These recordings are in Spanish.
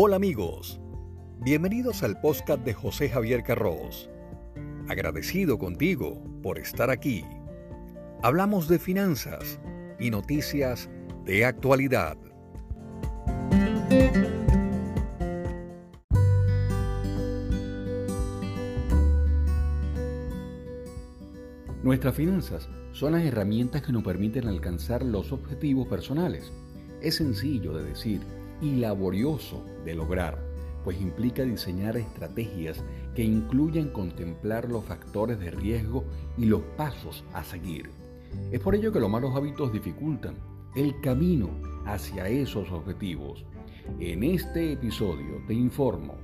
Hola amigos, bienvenidos al podcast de José Javier Carros. Agradecido contigo por estar aquí. Hablamos de finanzas y noticias de actualidad. Nuestras finanzas son las herramientas que nos permiten alcanzar los objetivos personales. Es sencillo de decir y laborioso de lograr, pues implica diseñar estrategias que incluyan contemplar los factores de riesgo y los pasos a seguir. Es por ello que los malos hábitos dificultan el camino hacia esos objetivos. En este episodio te informo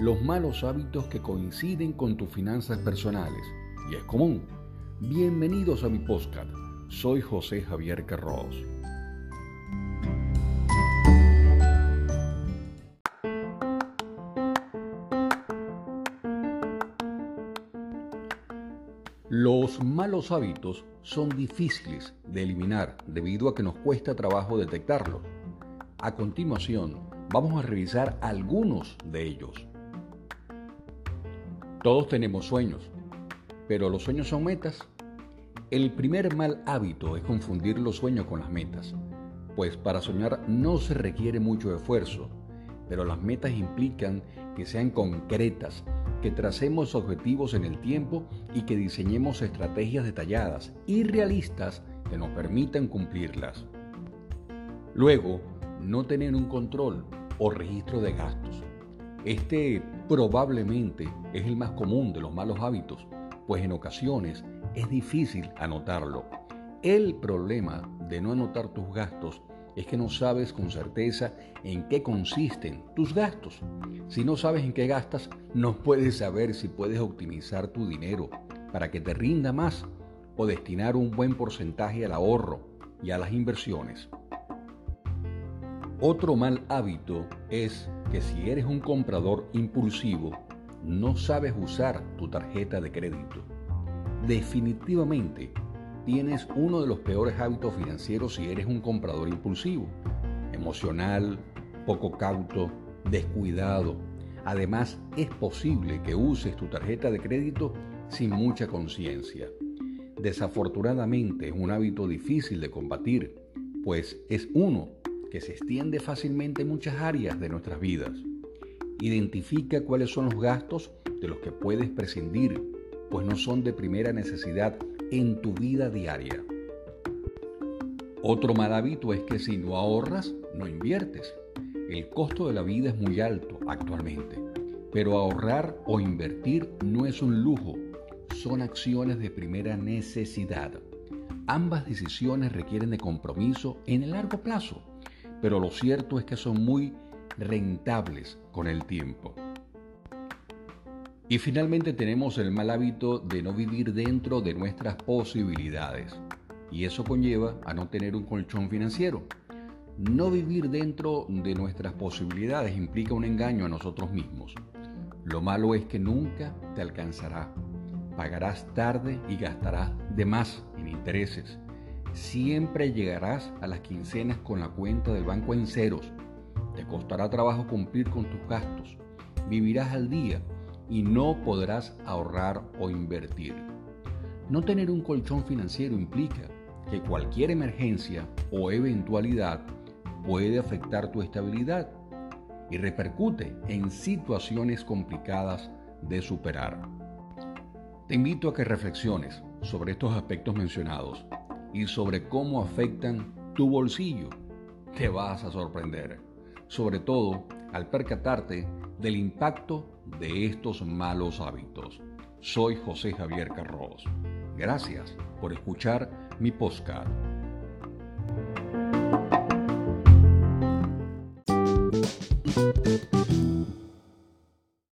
los malos hábitos que coinciden con tus finanzas personales, y es común. Bienvenidos a mi podcast. Soy José Javier Carros. Los malos hábitos son difíciles de eliminar debido a que nos cuesta trabajo detectarlos. A continuación, vamos a revisar algunos de ellos. Todos tenemos sueños, pero los sueños son metas. El primer mal hábito es confundir los sueños con las metas, pues para soñar no se requiere mucho esfuerzo, pero las metas implican que sean concretas que tracemos objetivos en el tiempo y que diseñemos estrategias detalladas y realistas que nos permitan cumplirlas. Luego, no tener un control o registro de gastos. Este probablemente es el más común de los malos hábitos, pues en ocasiones es difícil anotarlo. El problema de no anotar tus gastos es que no sabes con certeza en qué consisten tus gastos. Si no sabes en qué gastas, no puedes saber si puedes optimizar tu dinero para que te rinda más o destinar un buen porcentaje al ahorro y a las inversiones. Otro mal hábito es que si eres un comprador impulsivo, no sabes usar tu tarjeta de crédito. Definitivamente tienes uno de los peores hábitos financieros si eres un comprador impulsivo, emocional, poco cauto, descuidado. Además, es posible que uses tu tarjeta de crédito sin mucha conciencia. Desafortunadamente es un hábito difícil de combatir, pues es uno que se extiende fácilmente en muchas áreas de nuestras vidas. Identifica cuáles son los gastos de los que puedes prescindir, pues no son de primera necesidad en tu vida diaria. Otro mal hábito es que si no ahorras, no inviertes. El costo de la vida es muy alto actualmente, pero ahorrar o invertir no es un lujo, son acciones de primera necesidad. Ambas decisiones requieren de compromiso en el largo plazo, pero lo cierto es que son muy rentables con el tiempo. Y finalmente tenemos el mal hábito de no vivir dentro de nuestras posibilidades. Y eso conlleva a no tener un colchón financiero. No vivir dentro de nuestras posibilidades implica un engaño a nosotros mismos. Lo malo es que nunca te alcanzará. Pagarás tarde y gastarás de más en intereses. Siempre llegarás a las quincenas con la cuenta del banco en ceros. Te costará trabajo cumplir con tus gastos. Vivirás al día y no podrás ahorrar o invertir. No tener un colchón financiero implica que cualquier emergencia o eventualidad puede afectar tu estabilidad y repercute en situaciones complicadas de superar. Te invito a que reflexiones sobre estos aspectos mencionados y sobre cómo afectan tu bolsillo. Te vas a sorprender, sobre todo al percatarte del impacto de estos malos hábitos. Soy José Javier Carros. Gracias por escuchar mi podcast.